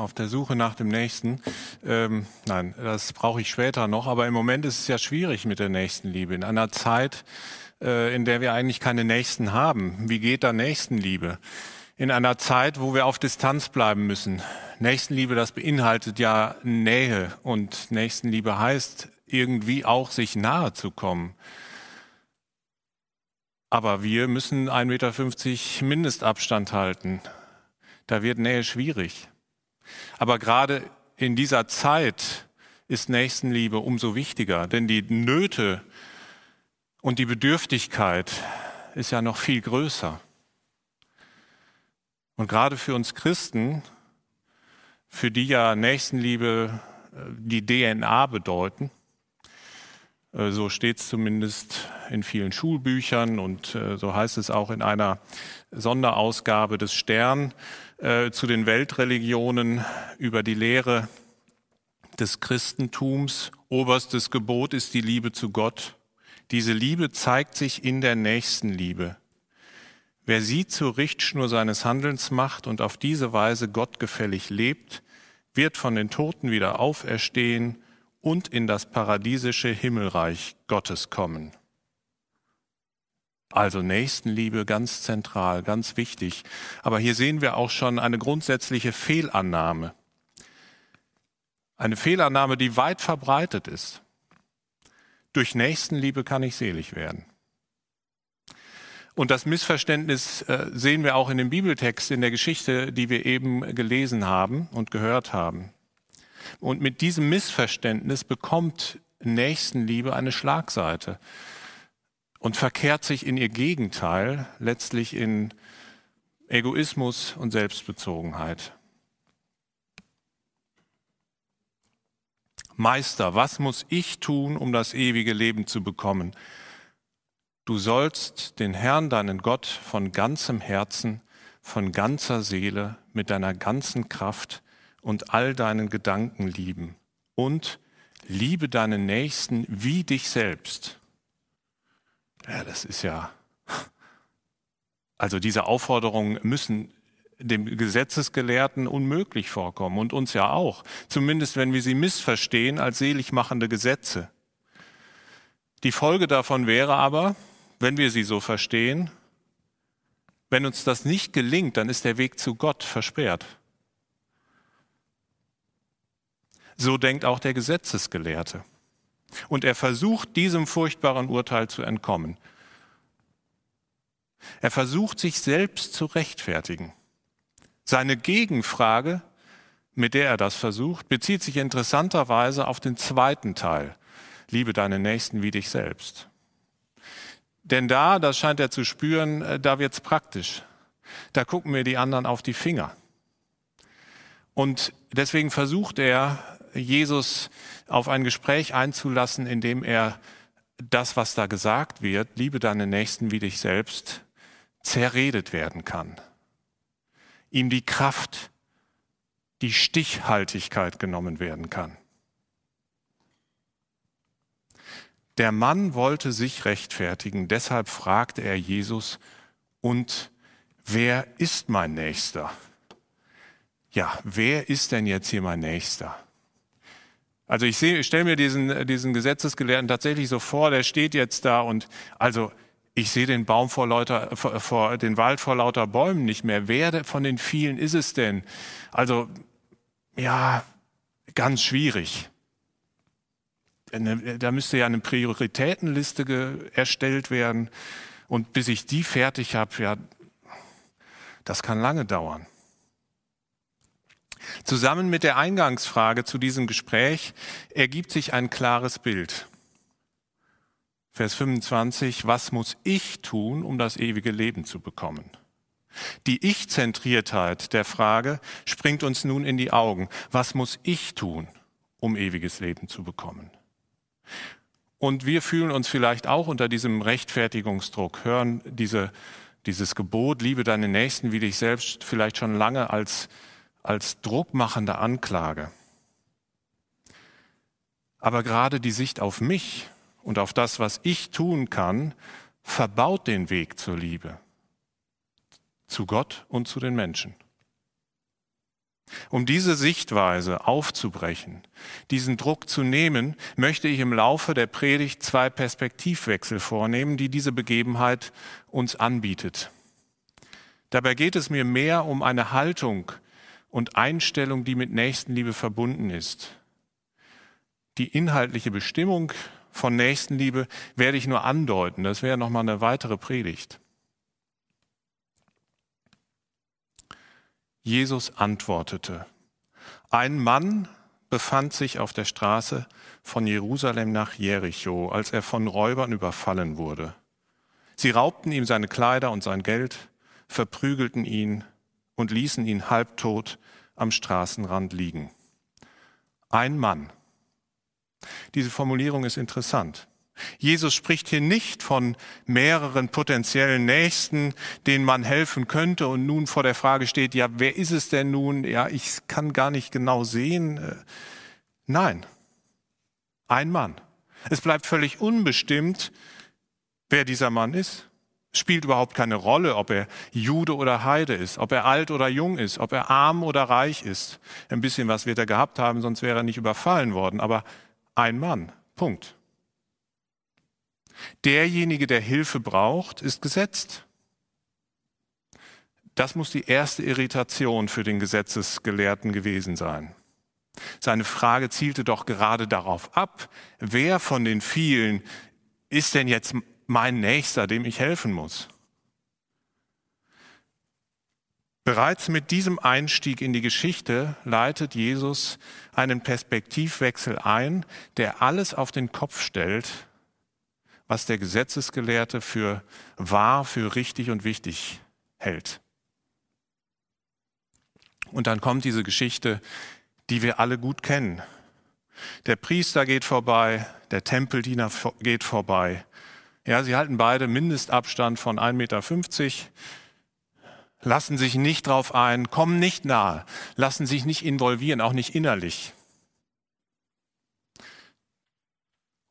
Auf der Suche nach dem Nächsten. Ähm, nein, das brauche ich später noch. Aber im Moment ist es ja schwierig mit der Nächstenliebe. In einer Zeit, äh, in der wir eigentlich keine Nächsten haben. Wie geht da Nächstenliebe? In einer Zeit, wo wir auf Distanz bleiben müssen. Nächstenliebe, das beinhaltet ja Nähe. Und Nächstenliebe heißt irgendwie auch, sich nahe zu kommen. Aber wir müssen 1,50 Meter Mindestabstand halten. Da wird Nähe schwierig. Aber gerade in dieser Zeit ist Nächstenliebe umso wichtiger, denn die Nöte und die Bedürftigkeit ist ja noch viel größer. Und gerade für uns Christen, für die ja Nächstenliebe äh, die DNA bedeuten, so steht es zumindest in vielen Schulbüchern und äh, so heißt es auch in einer Sonderausgabe des Stern, äh, zu den Weltreligionen über die Lehre des Christentums. Oberstes Gebot ist die Liebe zu Gott. Diese Liebe zeigt sich in der Nächstenliebe. Wer sie zur Richtschnur seines Handelns macht und auf diese Weise gottgefällig lebt, wird von den Toten wieder auferstehen und in das paradiesische Himmelreich Gottes kommen. Also Nächstenliebe ganz zentral, ganz wichtig. Aber hier sehen wir auch schon eine grundsätzliche Fehlannahme. Eine Fehlannahme, die weit verbreitet ist. Durch Nächstenliebe kann ich selig werden. Und das Missverständnis äh, sehen wir auch in dem Bibeltext, in der Geschichte, die wir eben gelesen haben und gehört haben. Und mit diesem Missverständnis bekommt Nächstenliebe eine Schlagseite und verkehrt sich in ihr Gegenteil letztlich in Egoismus und Selbstbezogenheit. Meister, was muss ich tun, um das ewige Leben zu bekommen? Du sollst den Herrn, deinen Gott, von ganzem Herzen, von ganzer Seele, mit deiner ganzen Kraft und all deinen Gedanken lieben und liebe deinen Nächsten wie dich selbst. Ja, das ist ja. Also diese Aufforderungen müssen dem Gesetzesgelehrten unmöglich vorkommen und uns ja auch, zumindest wenn wir sie missverstehen als seligmachende Gesetze. Die Folge davon wäre aber, wenn wir sie so verstehen, wenn uns das nicht gelingt, dann ist der Weg zu Gott versperrt. So denkt auch der Gesetzesgelehrte. Und er versucht, diesem furchtbaren Urteil zu entkommen. Er versucht, sich selbst zu rechtfertigen. Seine Gegenfrage, mit der er das versucht, bezieht sich interessanterweise auf den zweiten Teil. Liebe deinen Nächsten wie dich selbst. Denn da, das scheint er zu spüren, äh, da wird's praktisch. Da gucken mir die anderen auf die Finger. Und deswegen versucht er, Jesus auf ein Gespräch einzulassen, in dem er das, was da gesagt wird, liebe deine Nächsten wie dich selbst, zerredet werden kann. Ihm die Kraft, die Stichhaltigkeit genommen werden kann. Der Mann wollte sich rechtfertigen, deshalb fragte er Jesus, und wer ist mein Nächster? Ja, wer ist denn jetzt hier mein Nächster? Also ich, sehe, ich stelle mir diesen, diesen Gesetzesgelehrten tatsächlich so vor, der steht jetzt da und also ich sehe den Baum vor lauter, vor, vor, den Wald vor lauter Bäumen nicht mehr. Wer von den vielen ist es denn? Also, ja, ganz schwierig. Da müsste ja eine Prioritätenliste erstellt werden. Und bis ich die fertig habe, ja, das kann lange dauern. Zusammen mit der Eingangsfrage zu diesem Gespräch ergibt sich ein klares Bild. Vers 25, was muss ich tun, um das ewige Leben zu bekommen? Die Ich-Zentriertheit der Frage springt uns nun in die Augen. Was muss ich tun, um ewiges Leben zu bekommen? Und wir fühlen uns vielleicht auch unter diesem Rechtfertigungsdruck, hören diese, dieses Gebot, liebe deine Nächsten wie dich selbst, vielleicht schon lange als, als druckmachende Anklage. Aber gerade die Sicht auf mich und auf das, was ich tun kann, verbaut den Weg zur Liebe zu Gott und zu den Menschen. Um diese Sichtweise aufzubrechen, diesen Druck zu nehmen, möchte ich im Laufe der Predigt zwei Perspektivwechsel vornehmen, die diese Begebenheit uns anbietet. Dabei geht es mir mehr um eine Haltung und Einstellung, die mit Nächstenliebe verbunden ist. Die inhaltliche Bestimmung von Nächstenliebe werde ich nur andeuten. Das wäre nochmal eine weitere Predigt. Jesus antwortete, ein Mann befand sich auf der Straße von Jerusalem nach Jericho, als er von Räubern überfallen wurde. Sie raubten ihm seine Kleider und sein Geld, verprügelten ihn und ließen ihn halbtot am Straßenrand liegen. Ein Mann. Diese Formulierung ist interessant. Jesus spricht hier nicht von mehreren potenziellen Nächsten, denen man helfen könnte und nun vor der Frage steht, ja, wer ist es denn nun? Ja, ich kann gar nicht genau sehen. Äh, nein, ein Mann. Es bleibt völlig unbestimmt, wer dieser Mann ist. Spielt überhaupt keine Rolle, ob er Jude oder Heide ist, ob er alt oder jung ist, ob er arm oder reich ist. Ein bisschen was wird er gehabt haben, sonst wäre er nicht überfallen worden. Aber ein Mann. Punkt. Derjenige, der Hilfe braucht, ist gesetzt. Das muss die erste Irritation für den Gesetzesgelehrten gewesen sein. Seine Frage zielte doch gerade darauf ab, wer von den vielen ist denn jetzt mein Nächster, dem ich helfen muss? Bereits mit diesem Einstieg in die Geschichte leitet Jesus einen Perspektivwechsel ein, der alles auf den Kopf stellt, was der Gesetzesgelehrte für wahr, für richtig und wichtig hält. Und dann kommt diese Geschichte, die wir alle gut kennen. Der Priester geht vorbei, der Tempeldiener geht vorbei. Ja, sie halten beide Mindestabstand von 1,50 Meter, lassen sich nicht drauf ein, kommen nicht nahe, lassen sich nicht involvieren, auch nicht innerlich.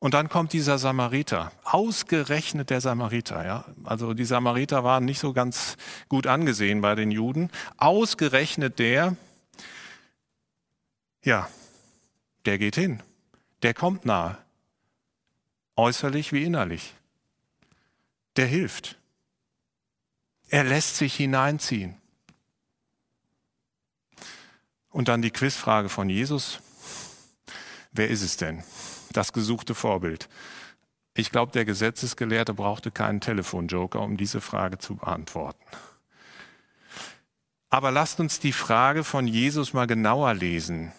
Und dann kommt dieser Samariter, ausgerechnet der Samariter. Ja? Also die Samariter waren nicht so ganz gut angesehen bei den Juden. Ausgerechnet der, ja, der geht hin, der kommt nahe, äußerlich wie innerlich. Der hilft. Er lässt sich hineinziehen. Und dann die Quizfrage von Jesus. Wer ist es denn? das gesuchte Vorbild. Ich glaube, der Gesetzesgelehrte brauchte keinen Telefonjoker, um diese Frage zu beantworten. Aber lasst uns die Frage von Jesus mal genauer lesen.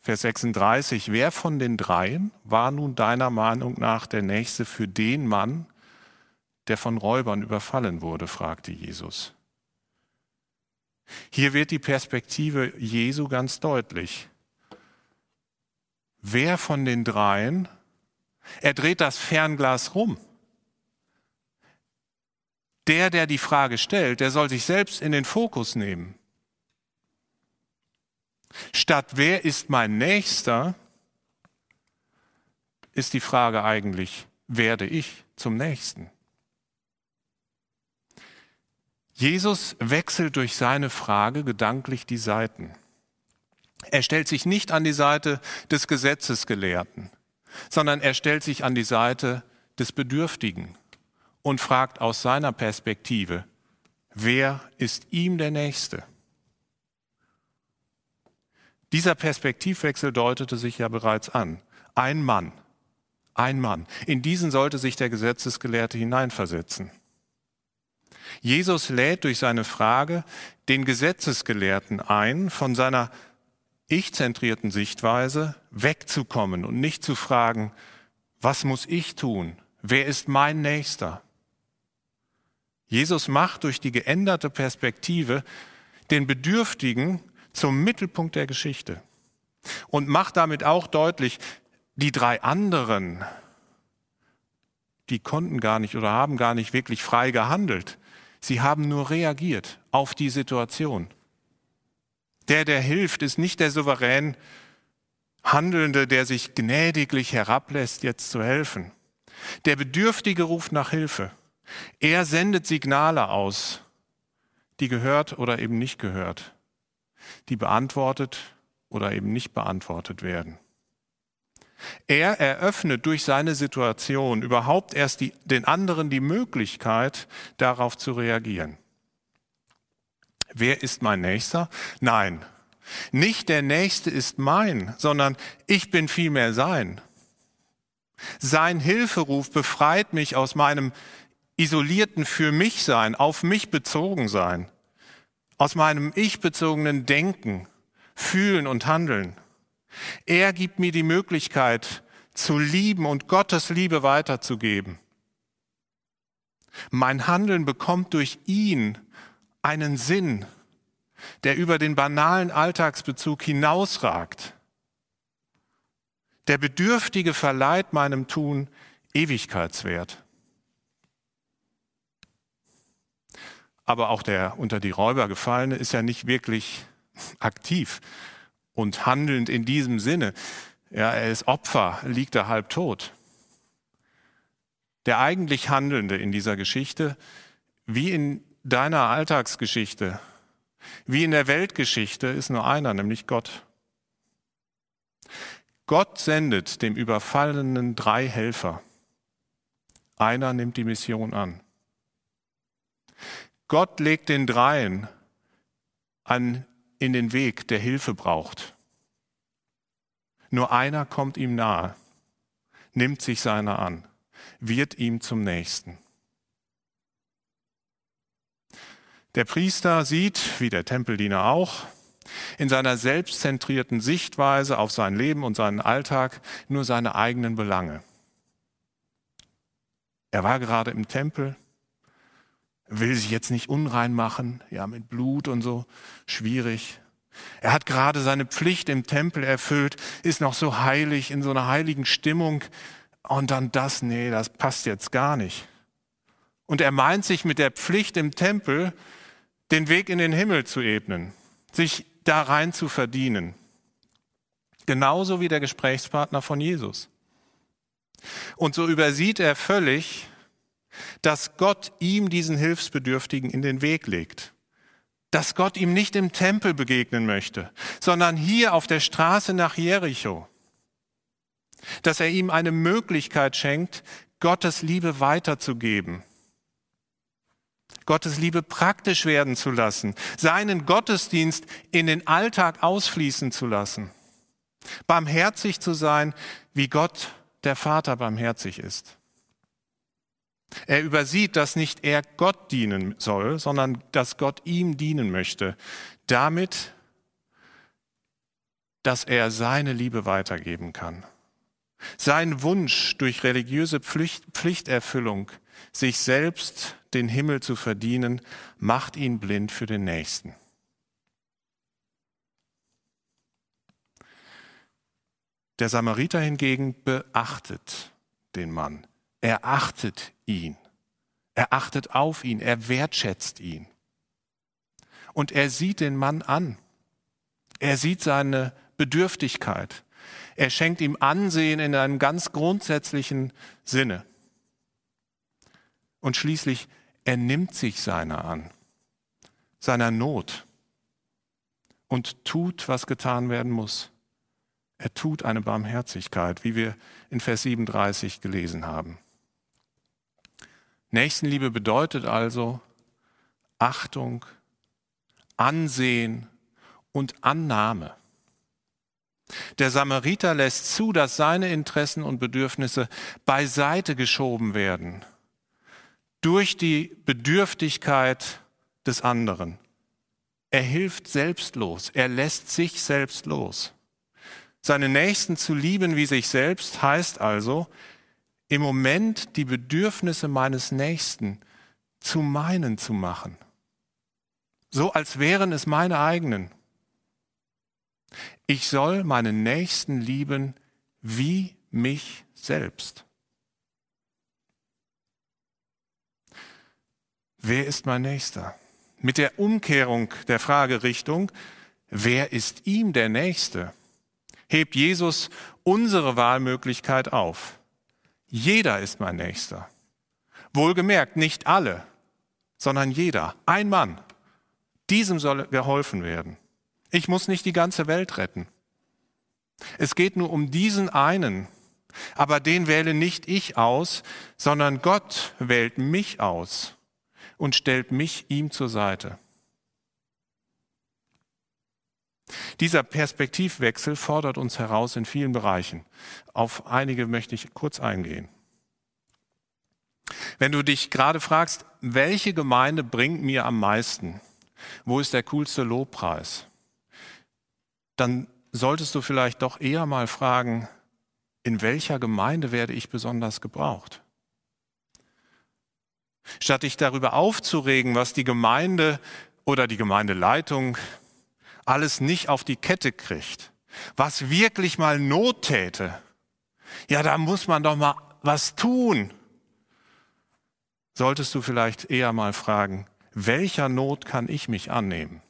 Vers 36. Wer von den dreien war nun deiner Meinung nach der Nächste für den Mann, der von Räubern überfallen wurde? fragte Jesus. Hier wird die Perspektive Jesu ganz deutlich wer von den dreien, er dreht das Fernglas rum. Der, der die Frage stellt, der soll sich selbst in den Fokus nehmen. Statt wer ist mein Nächster, ist die Frage eigentlich, werde ich zum Nächsten? Jesus wechselt durch seine Frage gedanklich die Seiten. Er stellt sich nicht an die Seite des Gesetzesgelehrten, sondern er stellt sich an die Seite des Bedürftigen und fragt aus seiner Perspektive, wer ist ihm der Nächste? Dieser Perspektivwechsel deutete sich ja bereits an. Ein Mann, ein Mann. In diesen sollte sich der Gesetzesgelehrte hineinversetzen. Jesus lädt durch seine Frage den Gesetzesgelehrten ein, von seiner ich-zentrierten Sichtweise wegzukommen und nicht zu fragen, was muss ich tun? Wer ist mein Nächster? Jesus macht durch die geänderte Perspektive den Bedürftigen zum Mittelpunkt der Geschichte und macht damit auch deutlich, die drei anderen, die konnten gar nicht oder haben gar nicht wirklich frei gehandelt. Sie haben nur reagiert auf die Situation. Der, der hilft, ist nicht der souverän Handelnde, der sich gnädiglich herablässt, jetzt zu helfen. Der Bedürftige ruft nach Hilfe. Er sendet Signale aus, die gehört oder eben nicht gehört, die beantwortet oder eben nicht beantwortet werden. Er eröffnet durch seine Situation überhaupt erst die, den anderen die Möglichkeit, darauf zu reagieren. Wer ist mein Nächster? Nein, nicht der Nächste ist mein, sondern ich bin vielmehr sein. Sein Hilferuf befreit mich aus meinem isolierten für mich sein, auf mich bezogen sein, aus meinem ich bezogenen Denken, Fühlen und Handeln. Er gibt mir die Möglichkeit zu lieben und Gottes Liebe weiterzugeben. Mein Handeln bekommt durch ihn einen Sinn, der über den banalen Alltagsbezug hinausragt. Der Bedürftige verleiht meinem Tun Ewigkeitswert. Aber auch der unter die Räuber gefallene ist ja nicht wirklich aktiv und handelnd in diesem Sinne. Ja, er ist Opfer, liegt er halb tot. Der eigentlich Handelnde in dieser Geschichte, wie in deiner Alltagsgeschichte, wie in der Weltgeschichte, ist nur einer, nämlich Gott. Gott sendet dem Überfallenen drei Helfer. Einer nimmt die Mission an. Gott legt den Dreien an, in den Weg, der Hilfe braucht. Nur einer kommt ihm nahe, nimmt sich seiner an, wird ihm zum Nächsten. Der Priester sieht, wie der Tempeldiener auch, in seiner selbstzentrierten Sichtweise auf sein Leben und seinen Alltag nur seine eigenen Belange. Er war gerade im Tempel, will sich jetzt nicht unrein machen, ja, mit Blut und so, schwierig. Er hat gerade seine Pflicht im Tempel erfüllt, ist noch so heilig, in so einer heiligen Stimmung. Und dann das, nee, das passt jetzt gar nicht. Und er meint sich mit der Pflicht im Tempel den Weg in den Himmel zu ebnen, sich da rein zu verdienen. Genauso wie der Gesprächspartner von Jesus. Und so übersieht er völlig, dass Gott ihm diesen Hilfsbedürftigen in den Weg legt. Dass Gott ihm nicht im Tempel begegnen möchte, sondern hier auf der Straße nach Jericho. Dass er ihm eine Möglichkeit schenkt, Gottes Liebe weiterzugeben Gottes Liebe praktisch werden zu lassen, seinen Gottesdienst in den Alltag ausfließen zu lassen, barmherzig zu sein, wie Gott der Vater barmherzig ist. Er übersieht, dass nicht er Gott dienen soll, sondern dass Gott ihm dienen möchte, damit, dass er seine Liebe weitergeben kann. Sein Wunsch durch religiöse Pflicht, Pflichterfüllung, sich selbst den Himmel zu verdienen, macht ihn blind für den Nächsten. Der Samariter hingegen beachtet den Mann. Er achtet ihn. Er achtet auf ihn. Er wertschätzt ihn. Und er sieht den Mann an. Er sieht seine Bedürftigkeit. Er schenkt ihm Ansehen in einem ganz grundsätzlichen Sinne. Und schließlich er nimmt sich seiner an, seiner Not und tut, was getan werden muss. Er tut eine Barmherzigkeit, wie wir in Vers 37 gelesen haben. Nächstenliebe bedeutet also Achtung, Ansehen und Annahme. Der Samariter lässt zu, dass seine Interessen und Bedürfnisse beiseite geschoben werden durch die Bedürftigkeit des anderen. Er hilft selbstlos, er lässt sich selbst los. Seine Nächsten zu lieben wie sich selbst heißt also, im Moment die Bedürfnisse meines Nächsten zu meinen zu machen. So als wären es meine eigenen. Ich soll meinen Nächsten lieben wie mich selbst. Wer ist mein Nächster? Mit der Umkehrung der Fragerichtung, wer ist ihm der Nächste, hebt Jesus unsere Wahlmöglichkeit auf. Jeder ist mein Nächster. Wohlgemerkt, nicht alle, sondern jeder, ein Mann. Diesem soll geholfen werden. Ich muss nicht die ganze Welt retten. Es geht nur um diesen einen, aber den wähle nicht ich aus, sondern Gott wählt mich aus und stellt mich ihm zur Seite. Dieser Perspektivwechsel fordert uns heraus in vielen Bereichen. Auf einige möchte ich kurz eingehen. Wenn du dich gerade fragst, welche Gemeinde bringt mir am meisten? Wo ist der coolste Lobpreis? Dann solltest du vielleicht doch eher mal fragen, in welcher Gemeinde werde ich besonders gebraucht? Statt dich darüber aufzuregen, was die Gemeinde oder die Gemeindeleitung alles nicht auf die Kette kriegt, was wirklich mal Not täte, ja, da muss man doch mal was tun. Solltest du vielleicht eher mal fragen, welcher Not kann ich mich annehmen?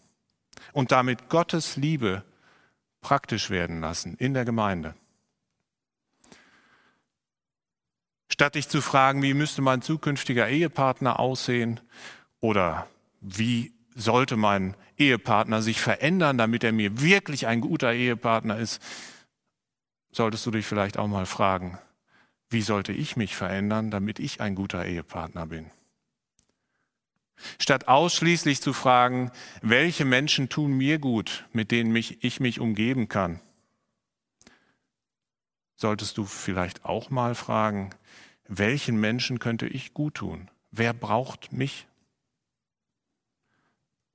Und damit Gottes Liebe praktisch werden lassen in der Gemeinde. Statt dich zu fragen, wie müsste mein zukünftiger Ehepartner aussehen oder wie sollte mein Ehepartner sich verändern, damit er mir wirklich ein guter Ehepartner ist, solltest du dich vielleicht auch mal fragen, wie sollte ich mich verändern, damit ich ein guter Ehepartner bin? Statt ausschließlich zu fragen, welche Menschen tun mir gut, mit denen mich, ich mich umgeben kann, solltest du vielleicht auch mal fragen, welchen Menschen könnte ich gut tun? Wer braucht mich?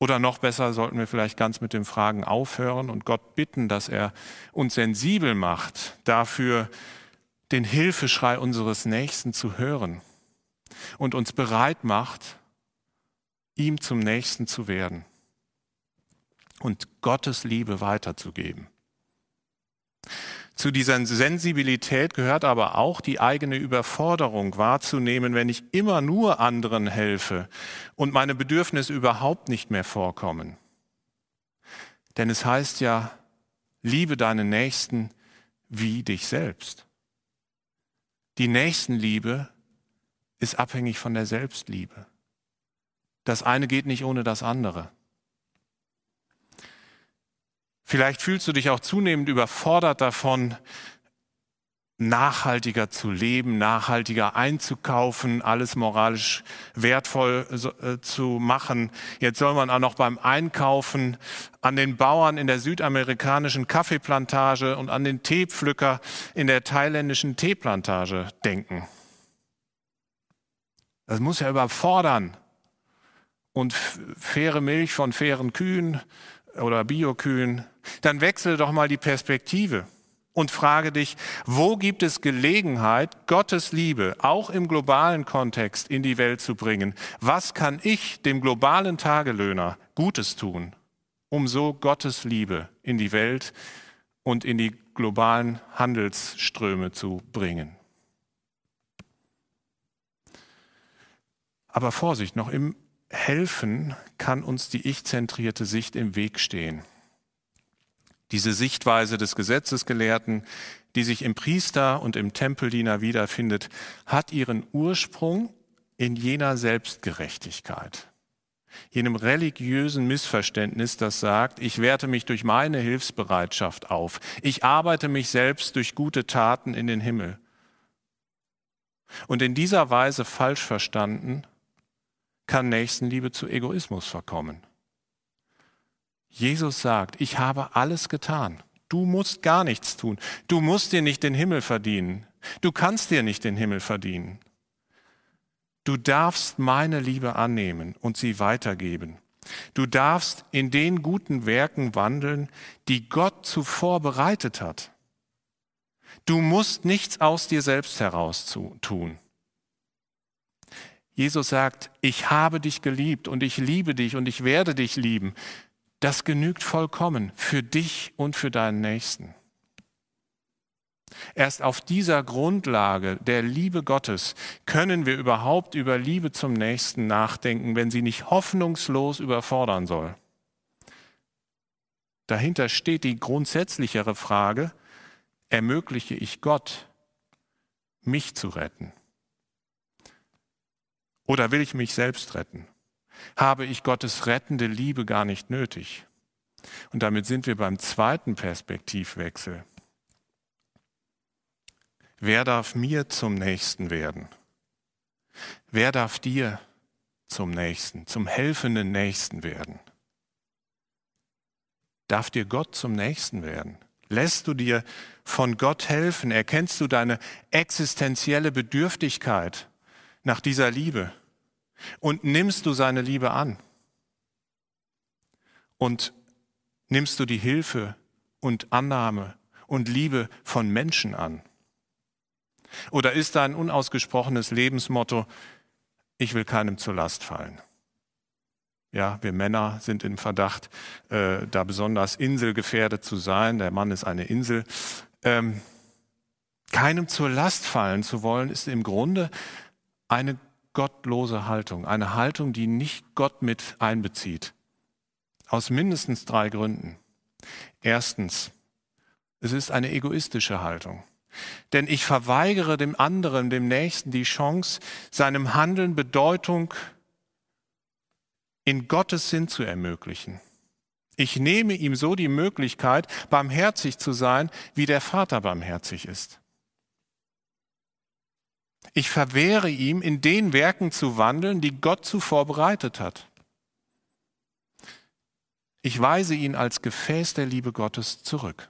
Oder noch besser sollten wir vielleicht ganz mit den Fragen aufhören und Gott bitten, dass er uns sensibel macht, dafür den Hilfeschrei unseres Nächsten zu hören und uns bereit macht, ihm zum Nächsten zu werden und Gottes Liebe weiterzugeben. Zu dieser Sensibilität gehört aber auch die eigene Überforderung wahrzunehmen, wenn ich immer nur anderen helfe und meine Bedürfnisse überhaupt nicht mehr vorkommen. Denn es heißt ja, liebe deinen Nächsten wie dich selbst. Die Nächstenliebe ist abhängig von der Selbstliebe. Das eine geht nicht ohne das andere. Vielleicht fühlst du dich auch zunehmend überfordert davon, nachhaltiger zu leben, nachhaltiger einzukaufen, alles moralisch wertvoll äh, zu machen. Jetzt soll man auch noch beim Einkaufen an den Bauern in der südamerikanischen Kaffeeplantage und an den Teepflücker in der thailändischen Teeplantage denken. Das muss ja überfordern. Und faire Milch von fairen Kühen oder Biokühen dann wechsle doch mal die Perspektive und frage dich, wo gibt es Gelegenheit, Gottes Liebe auch im globalen Kontext in die Welt zu bringen? Was kann ich dem globalen Tagelöhner Gutes tun, um so Gottes Liebe in die Welt und in die globalen Handelsströme zu bringen? Aber Vorsicht, noch im Helfen kann uns die ich-zentrierte Sicht im Weg stehen. Diese Sichtweise des Gesetzesgelehrten, die sich im Priester und im Tempeldiener wiederfindet, hat ihren Ursprung in jener Selbstgerechtigkeit, jenem religiösen Missverständnis, das sagt, ich werte mich durch meine Hilfsbereitschaft auf, ich arbeite mich selbst durch gute Taten in den Himmel. Und in dieser Weise falsch verstanden, kann Nächstenliebe zu Egoismus verkommen. Jesus sagt, ich habe alles getan. Du musst gar nichts tun. Du musst dir nicht den Himmel verdienen. Du kannst dir nicht den Himmel verdienen. Du darfst meine Liebe annehmen und sie weitergeben. Du darfst in den guten Werken wandeln, die Gott zuvor bereitet hat. Du musst nichts aus dir selbst heraus tun. Jesus sagt, ich habe dich geliebt und ich liebe dich und ich werde dich lieben. Das genügt vollkommen für dich und für deinen Nächsten. Erst auf dieser Grundlage der Liebe Gottes können wir überhaupt über Liebe zum Nächsten nachdenken, wenn sie nicht hoffnungslos überfordern soll. Dahinter steht die grundsätzlichere Frage, ermögliche ich Gott, mich zu retten? Oder will ich mich selbst retten? Habe ich Gottes rettende Liebe gar nicht nötig? Und damit sind wir beim zweiten Perspektivwechsel. Wer darf mir zum Nächsten werden? Wer darf dir zum Nächsten, zum helfenden Nächsten werden? Darf dir Gott zum Nächsten werden? Lässt du dir von Gott helfen? Erkennst du deine existenzielle Bedürftigkeit nach dieser Liebe? Und nimmst du seine Liebe an? Und nimmst du die Hilfe und Annahme und Liebe von Menschen an? Oder ist da ein unausgesprochenes Lebensmotto, ich will keinem zur Last fallen? Ja, wir Männer sind im Verdacht, äh, da besonders inselgefährdet zu sein. Der Mann ist eine Insel. Ähm, keinem zur Last fallen zu wollen, ist im Grunde eine gottlose Haltung, eine Haltung, die nicht Gott mit einbezieht. Aus mindestens drei Gründen. Erstens, es ist eine egoistische Haltung. Denn ich verweigere dem anderen, dem Nächsten die Chance, seinem Handeln Bedeutung in Gottes Sinn zu ermöglichen. Ich nehme ihm so die Möglichkeit, barmherzig zu sein, wie der Vater barmherzig ist. Ich verwehre ihm, in den Werken zu wandeln, die Gott zuvor bereitet hat. Ich weise ihn als Gefäß der Liebe Gottes zurück.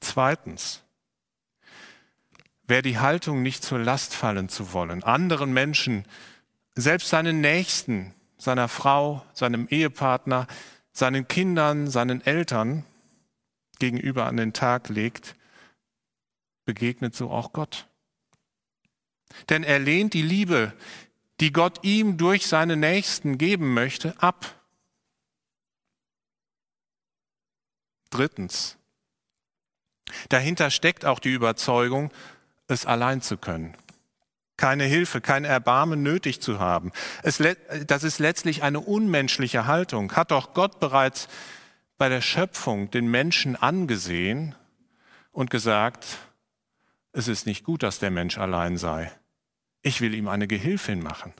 Zweitens, wer die Haltung nicht zur Last fallen zu wollen, anderen Menschen selbst seinen Nächsten, seiner Frau, seinem Ehepartner, seinen Kindern, seinen Eltern gegenüber an den Tag legt, begegnet so auch Gott. Denn er lehnt die Liebe, die Gott ihm durch seine Nächsten geben möchte, ab. Drittens, dahinter steckt auch die Überzeugung, es allein zu können keine Hilfe, kein Erbarmen nötig zu haben. Es, das ist letztlich eine unmenschliche Haltung. Hat doch Gott bereits bei der Schöpfung den Menschen angesehen und gesagt, es ist nicht gut, dass der Mensch allein sei. Ich will ihm eine Gehilfin machen.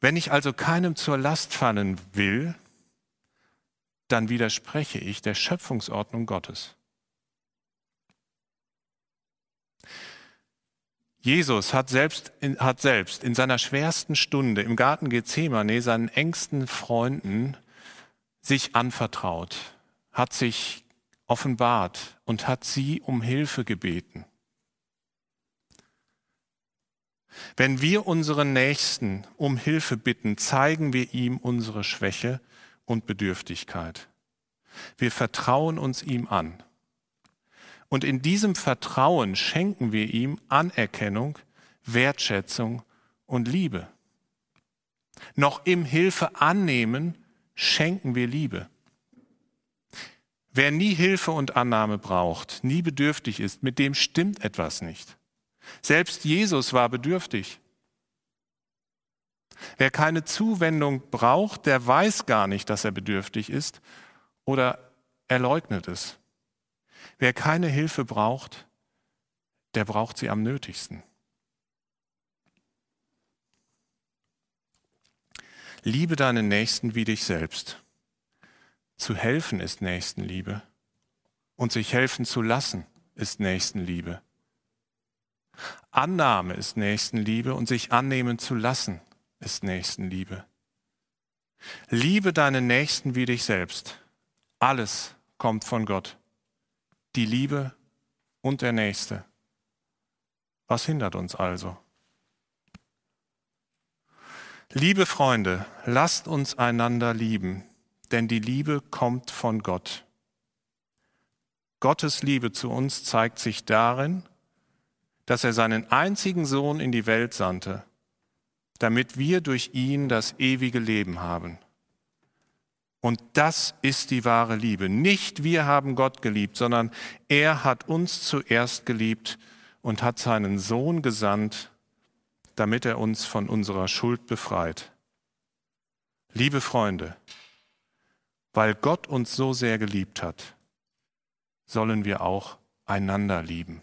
Wenn ich also keinem zur Last fallen will, dann widerspreche ich der Schöpfungsordnung Gottes. Jesus hat selbst, in, hat selbst in seiner schwersten Stunde im Garten Gethsemane seinen engsten Freunden sich anvertraut, hat sich offenbart und hat sie um Hilfe gebeten. Wenn wir unseren Nächsten um Hilfe bitten, zeigen wir ihm unsere Schwäche und Bedürftigkeit. Wir vertrauen uns ihm an. Und in diesem Vertrauen schenken wir ihm Anerkennung, Wertschätzung und Liebe. Noch im Hilfe annehmen schenken wir Liebe. Wer nie Hilfe und Annahme braucht, nie bedürftig ist, mit dem stimmt etwas nicht. Selbst Jesus war bedürftig. Wer keine Zuwendung braucht, der weiß gar nicht, dass er bedürftig ist oder er leugnet es. Wer keine Hilfe braucht, der braucht sie am nötigsten. Liebe deinen Nächsten wie dich selbst. Zu helfen ist Nächstenliebe und sich helfen zu lassen ist Nächstenliebe. Annahme ist Nächstenliebe und sich annehmen zu lassen ist Nächstenliebe. Liebe deinen Nächsten wie dich selbst. Alles kommt von Gott die Liebe und der Nächste. Was hindert uns also? Liebe Freunde, lasst uns einander lieben, denn die Liebe kommt von Gott. Gottes Liebe zu uns zeigt sich darin, dass er seinen einzigen Sohn in die Welt sandte, damit wir durch ihn das ewige Leben haben. Und das ist die wahre Liebe. Nicht wir haben Gott geliebt, sondern er hat uns zuerst geliebt und hat seinen Sohn gesandt, damit er uns von unserer Schuld befreit. Liebe Freunde, weil Gott uns so sehr geliebt hat, sollen wir auch einander lieben.